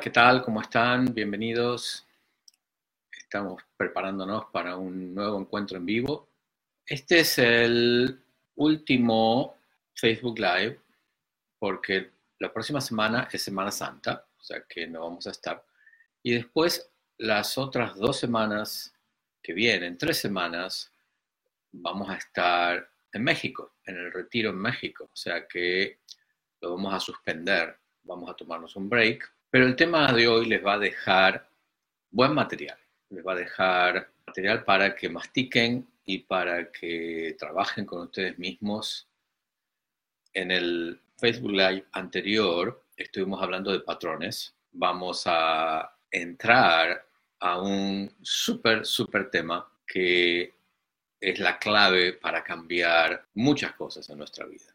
¿qué tal? ¿Cómo están? Bienvenidos. Estamos preparándonos para un nuevo encuentro en vivo. Este es el último Facebook Live porque la próxima semana es Semana Santa, o sea que no vamos a estar. Y después las otras dos semanas que vienen, tres semanas, vamos a estar en México, en el retiro en México, o sea que lo vamos a suspender, vamos a tomarnos un break pero el tema de hoy les va a dejar buen material, les va a dejar material para que mastiquen y para que trabajen con ustedes mismos. En el Facebook Live anterior estuvimos hablando de patrones. Vamos a entrar a un súper, súper tema que es la clave para cambiar muchas cosas en nuestra vida,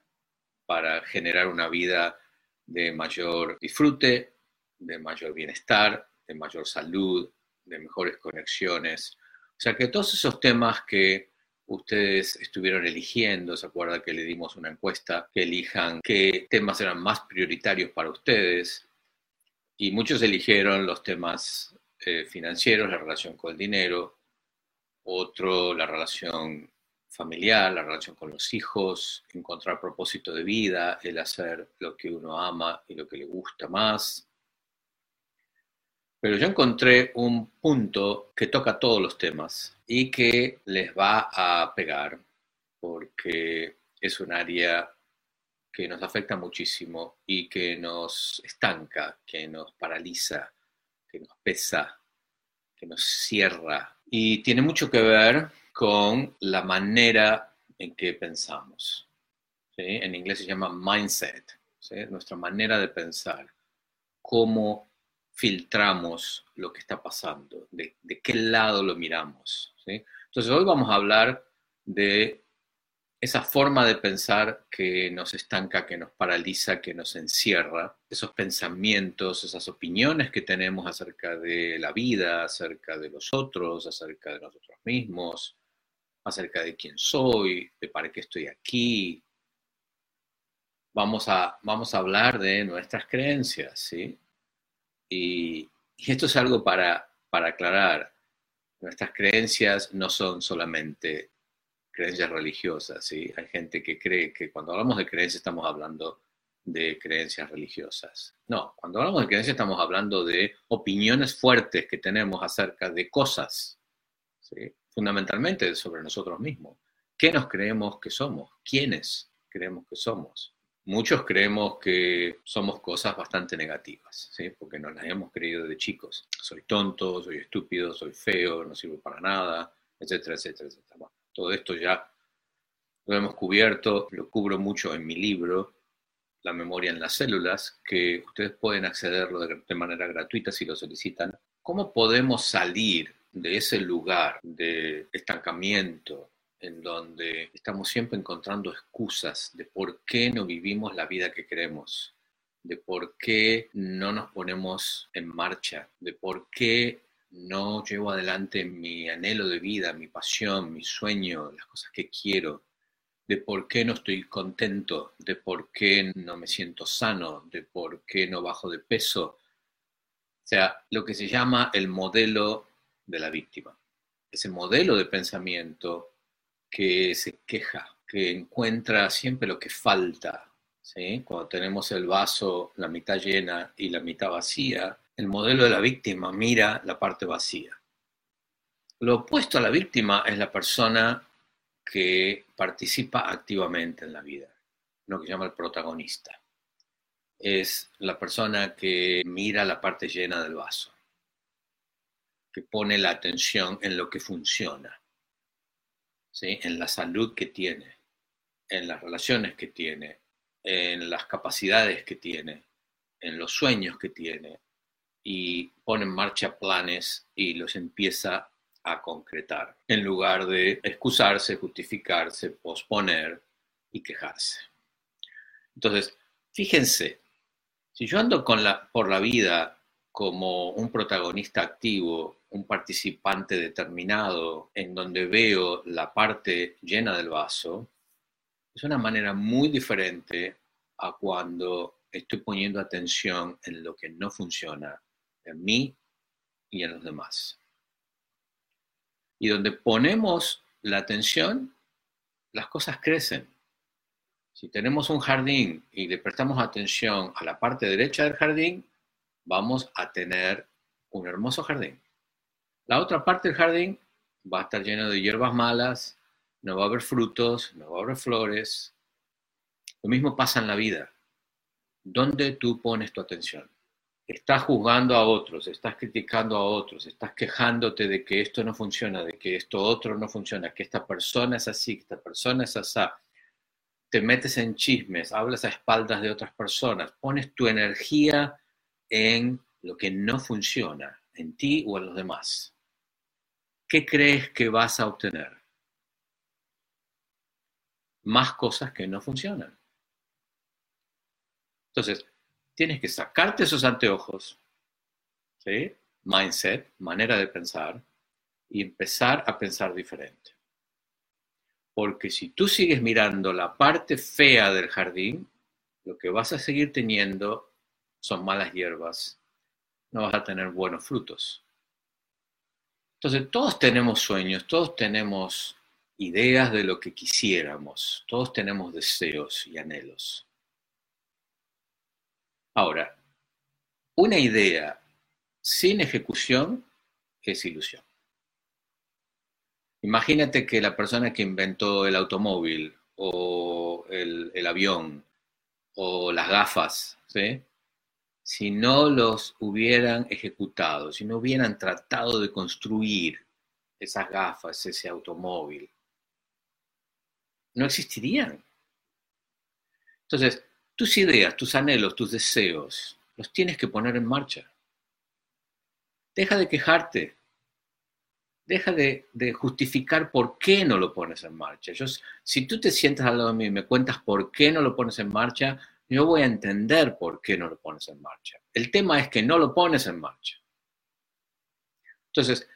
para generar una vida de mayor disfrute, de mayor bienestar, de mayor salud, de mejores conexiones. O sea que todos esos temas que ustedes estuvieron eligiendo, se acuerda que le dimos una encuesta, que elijan qué temas eran más prioritarios para ustedes, y muchos eligieron los temas eh, financieros, la relación con el dinero, otro la relación familiar, la relación con los hijos, encontrar propósito de vida, el hacer lo que uno ama y lo que le gusta más, pero yo encontré un punto que toca todos los temas y que les va a pegar porque es un área que nos afecta muchísimo y que nos estanca, que nos paraliza, que nos pesa, que nos cierra. Y tiene mucho que ver con la manera en que pensamos. En inglés se llama mindset, nuestra manera de pensar, cómo filtramos lo que está pasando, de, qué lado lo miramos. Entonces hoy vamos a hablar de esa forma de pensar que nos estanca, que nos paraliza, que nos encierra, esos pensamientos, esas opiniones que tenemos acerca de la vida, acerca de los otros, acerca de nosotros mismos, acerca de quién soy, de para qué estoy aquí. Vamos a, vamos a hablar de nuestras creencias, ¿sí? Y, esto es algo para, para aclarar. Nuestras creencias no son solamente creencias religiosas, ¿sí? Hay gente que cree que cuando hablamos de creencias estamos hablando de creencias religiosas. No, cuando hablamos de creencias estamos hablando de opiniones fuertes que tenemos acerca de cosas, fundamentalmente sobre nosotros mismos. ¿Qué nos creemos que somos? ¿Quiénes creemos que somos? Muchos creemos que somos cosas bastante negativas, ¿sí? porque nos las hemos creído de chicos. Soy tonto, soy estúpido, soy feo, no sirvo para nada, etcétera, etcétera, etcétera. todo esto ya lo hemos cubierto, lo cubro mucho en mi libro, La memoria en las células, que ustedes pueden accederlo de manera gratuita si lo solicitan. ¿Cómo podemos salir de ese lugar de estancamiento, en donde estamos siempre encontrando excusas de por qué no vivimos la vida que queremos, de por qué no nos ponemos en marcha, de por qué no llevo adelante mi anhelo de vida, mi pasión, mi sueño, las cosas que quiero, de por qué no estoy contento, de por qué no me siento sano, de por qué no bajo de peso. O sea, lo que se llama el modelo de la víctima. Ese modelo de pensamiento que se queja, que encuentra siempre lo que falta. ¿sí? Cuando tenemos el vaso la mitad llena y la mitad vacía, el modelo de la víctima mira la parte vacía. Lo opuesto a la víctima es la persona que participa activamente en la vida, lo que llama el protagonista. Es la persona que mira la parte llena del vaso, que pone la atención en lo que funciona en la salud que tiene, en las relaciones que tiene, en las capacidades que tiene, en los sueños que tiene, y pone en marcha planes y los empieza a concretar, en lugar de excusarse, justificarse, posponer y quejarse. Entonces, fíjense, si yo ando con la, por la vida como un protagonista activo, un participante determinado, en donde veo la parte llena del vaso, es una manera muy diferente a cuando estoy poniendo atención en lo que no funciona en mí y en los demás. Y donde ponemos la atención, las cosas crecen. Si tenemos un jardín y le prestamos atención a la parte derecha del jardín, vamos a tener un hermoso jardín. La otra parte del jardín va a estar lleno de hierbas malas, no va a haber frutos, no va a haber flores. Lo mismo pasa en la vida. ¿Dónde tú pones tu atención? Estás juzgando a otros, estás criticando a otros, estás quejándote de que esto no funciona, de que esto otro no funciona, que esta persona es así, que esta persona es así. Te metes en chismes, hablas a espaldas de otras personas, pones tu energía en lo que no funciona, en ti o en los demás. ¿Qué crees que vas a obtener? Más cosas que no funcionan. Entonces, tienes que sacarte esos anteojos, ¿sí? mindset, manera de pensar, y empezar a pensar diferente. Porque si tú sigues mirando la parte fea del jardín, lo que vas a seguir teniendo son malas hierbas, no vas a tener buenos frutos. Entonces, todos tenemos sueños, todos tenemos ideas de lo que quisiéramos, todos tenemos deseos y anhelos. Ahora, una idea sin ejecución es ilusión. Imagínate que la persona que inventó el automóvil o el, avión o las gafas, ¿sí? Si no los hubieran ejecutado, si no hubieran tratado de construir esas gafas, ese automóvil, no existirían. Entonces, tus ideas, tus anhelos, tus deseos, los tienes que poner en marcha. Deja de quejarte. Deja de, justificar por qué no lo pones en marcha. si tú te sientas al lado de mí y me cuentas por qué no lo pones en marcha, yo voy a entender por qué no lo pones en marcha. El tema es que no lo pones en marcha. Entonces,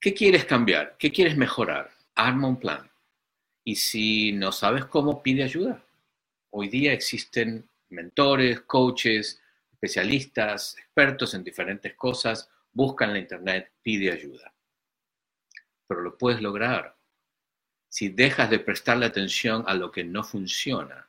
¿qué quieres cambiar? ¿Qué quieres mejorar? Arma un plan. Y si no sabes cómo, pide ayuda. Hoy día existen mentores, coaches, especialistas, expertos en diferentes cosas. Busca en la internet, pide ayuda. Pero lo puedes lograr si dejas de prestarle atención a lo que no funciona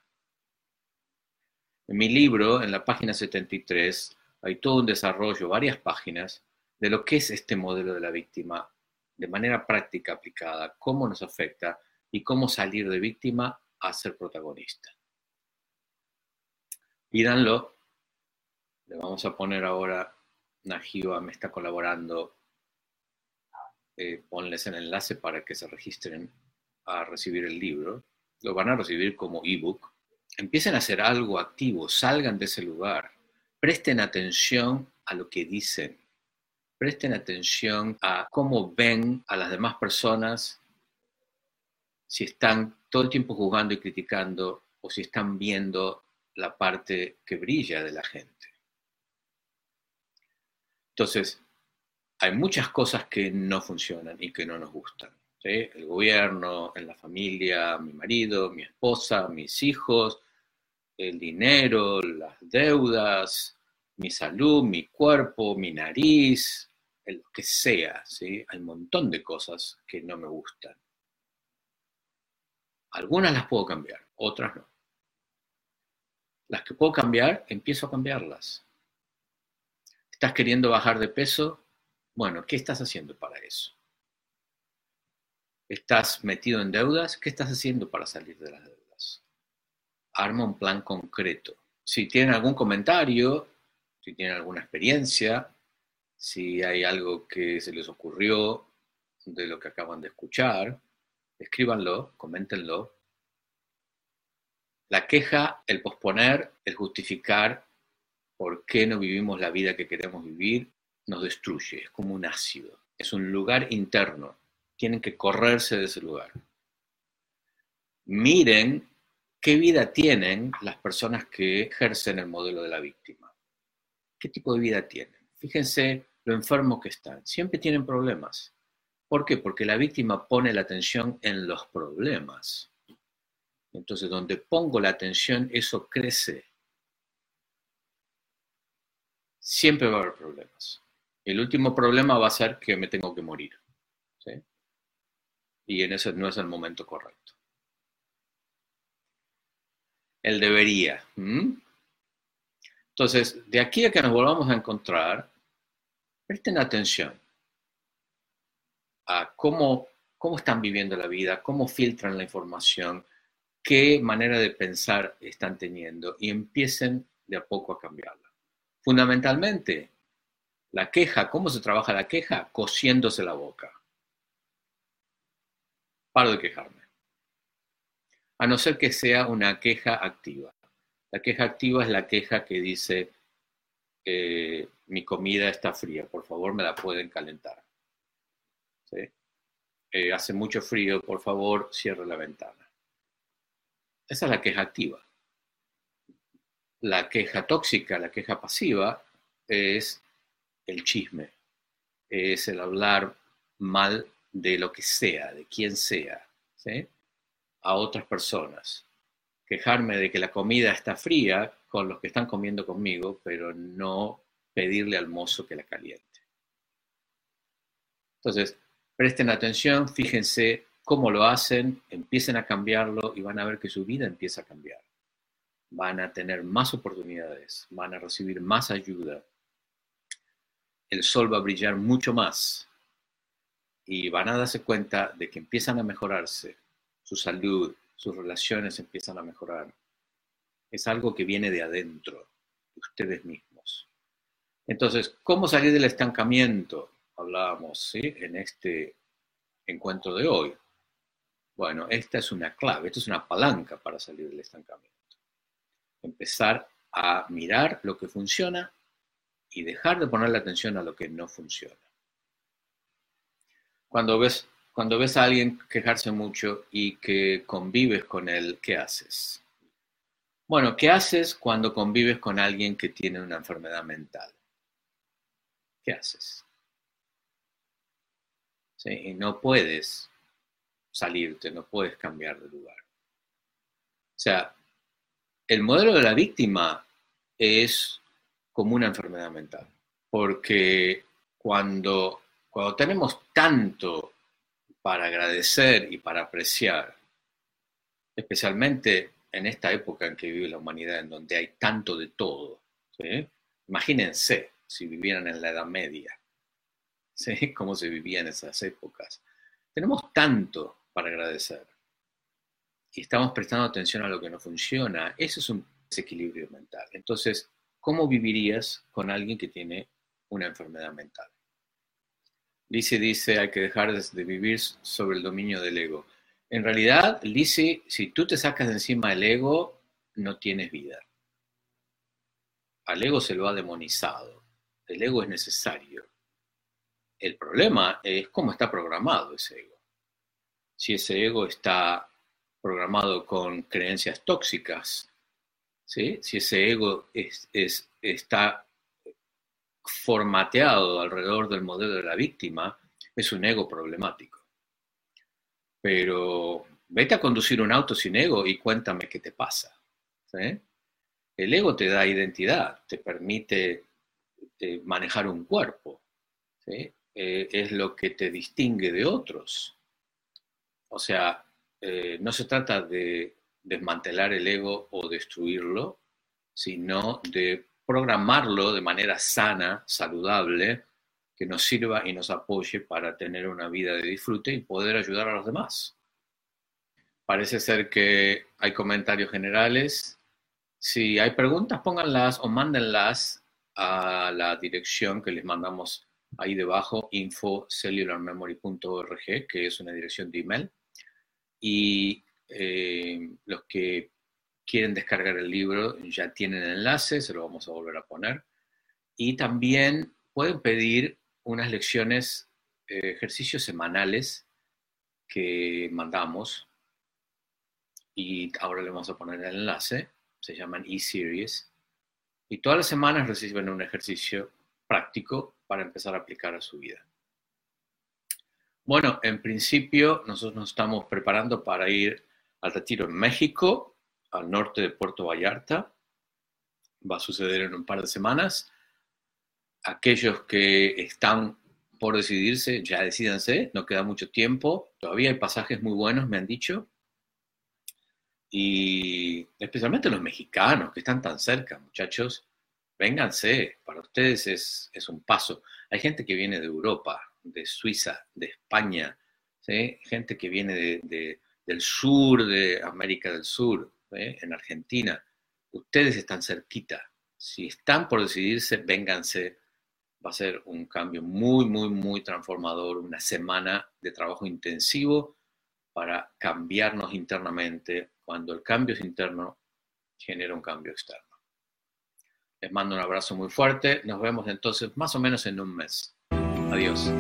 en mi libro, en la página 73, hay todo un desarrollo, varias páginas, de lo que es este modelo de la víctima de manera práctica aplicada, cómo nos afecta y cómo salir de víctima a ser protagonista. Pídanlo. Le vamos a poner ahora, Najiva me está colaborando, eh, ponles el enlace para que se registren a recibir el libro. Lo van a recibir como ebook empiecen a hacer algo activo, salgan de ese lugar, presten atención a lo que dicen, presten atención a cómo ven a las demás personas, si están todo el tiempo juzgando y criticando o si están viendo la parte que brilla de la gente. Entonces, hay muchas cosas que no funcionan y que no nos gustan. El gobierno, en la familia, mi marido, mi esposa, mis hijos, el dinero, las deudas, mi salud, mi cuerpo, mi nariz, lo que sea, ¿sí? Hay un montón de cosas que no me gustan. Algunas las puedo cambiar, otras no. Las que puedo cambiar, empiezo a cambiarlas. ¿Estás queriendo bajar de peso? Bueno, ¿qué estás haciendo para eso? ¿Estás metido en deudas? ¿Qué estás haciendo para salir de las deudas? Arma un plan concreto. Si tienen algún comentario, si tienen alguna experiencia, si hay algo que se les ocurrió de lo que acaban de escuchar, escríbanlo, coméntenlo. La queja, el posponer, el justificar por qué no vivimos la vida que queremos vivir, nos destruye, es como un ácido, es un lugar interno, tienen que correrse de ese lugar. Miren ¿Qué vida tienen las personas que ejercen el modelo de la víctima? ¿Qué tipo de vida tienen? Fíjense lo enfermos que están. Siempre tienen problemas. ¿Por qué? Porque la víctima pone la atención en los problemas. Entonces, donde pongo la atención, eso crece. Siempre va a haber problemas. El último problema va a ser que me tengo que morir. Y en ese no es el momento correcto. El debería. Entonces, de aquí a que nos volvamos a encontrar, presten atención a cómo, cómo están viviendo la vida, cómo filtran la información, qué manera de pensar están teniendo y empiecen de a poco a cambiarla. Fundamentalmente, la queja, ¿cómo se trabaja la queja? Cosiéndose la boca. Paro de quejarme. A no ser que sea una queja activa. La queja activa es la queja que dice, eh, mi comida está fría, por favor me la pueden calentar. Eh, hace mucho frío, por favor cierre la ventana. Esa es la queja activa. La queja tóxica, la queja pasiva, es el chisme, es el hablar mal de lo que sea, de quien sea, a otras personas. Quejarme de que la comida está fría con los que están comiendo conmigo, pero no pedirle al mozo que la caliente. Entonces, presten atención, fíjense cómo lo hacen, empiecen a cambiarlo y van a ver que su vida empieza a cambiar. Van a tener más oportunidades, van a recibir más ayuda. El sol va a brillar mucho más y van a darse cuenta de que empiezan a mejorarse, su salud, sus relaciones empiezan a mejorar. Es algo que viene de adentro, de ustedes mismos. Entonces, ¿cómo salir del estancamiento? Hablábamos en este encuentro de hoy. Bueno, esta es una clave, esta es una palanca para salir del estancamiento. Empezar a mirar lo que funciona y dejar de ponerle atención a lo que no funciona. Cuando ves, cuando ves a alguien quejarse mucho y que convives con él, ¿qué haces? Bueno, ¿qué haces cuando convives con alguien que tiene una enfermedad mental? ¿Qué haces? Y no puedes salirte, no puedes cambiar de lugar. O sea, el modelo de la víctima es como una enfermedad mental, porque cuando, cuando tenemos tanto para agradecer y para apreciar, especialmente en esta época en que vive la humanidad, en donde hay tanto de todo, imagínense si vivieran en la Edad Media, ¿sí? cómo se vivía en esas épocas. Tenemos tanto para agradecer y estamos prestando atención a lo que no funciona. Eso es un desequilibrio mental. Entonces, ¿cómo vivirías con alguien que tiene una enfermedad mental? Lizzie dice, hay que dejar de vivir sobre el dominio del ego. En realidad, Lizzie, si tú te sacas de encima el ego, no tienes vida. Al ego se lo ha demonizado. El ego es necesario. El problema es cómo está programado ese ego. Si ese ego está programado con creencias tóxicas, si ese ego está formateado alrededor del modelo de la víctima, es un ego problemático. Pero vete a conducir un auto sin ego y cuéntame qué te pasa. El ego te da identidad, te permite eh, manejar un cuerpo. Eh, es lo que te distingue de otros. O sea, eh, no se trata de desmantelar el ego o destruirlo, sino de programarlo de manera sana, saludable, que nos sirva y nos apoye para tener una vida de disfrute y poder ayudar a los demás. Parece ser que hay comentarios generales. Si hay preguntas, pónganlas o mándenlas a la dirección que les mandamos ahí debajo, infocellularmemory.org, que es una dirección de email. Y eh, los que quieren descargar el libro ya tienen el enlace, se lo vamos a volver a poner. Y también pueden pedir unas lecciones, eh, ejercicios semanales que mandamos. Y ahora le vamos a poner el enlace. Se llaman e-series. Y todas las semanas reciben un ejercicio práctico para empezar a aplicar a su vida. Bueno, en principio nosotros nos estamos preparando para ir al retiro en México, al norte de Puerto Vallarta. Va a suceder en un par de semanas. aquellos que están por decidirse, ya decidanse, no queda mucho tiempo, todavía hay pasajes muy buenos, me han dicho, y especialmente los mexicanos que están tan cerca, muchachos, vénganse, para ustedes es, es un paso. Hay gente que viene de Europa, de Suiza, de España, gente que viene de, del sur, de América del Sur, en Argentina. Ustedes están cerquita. Si están por decidirse, vénganse. Va a ser un cambio muy, muy, muy transformador, una semana de trabajo intensivo para cambiarnos internamente. Cuando el cambio es interno, genera un cambio externo. Les mando un abrazo muy fuerte. Nos vemos entonces más o menos en un mes. Adiós.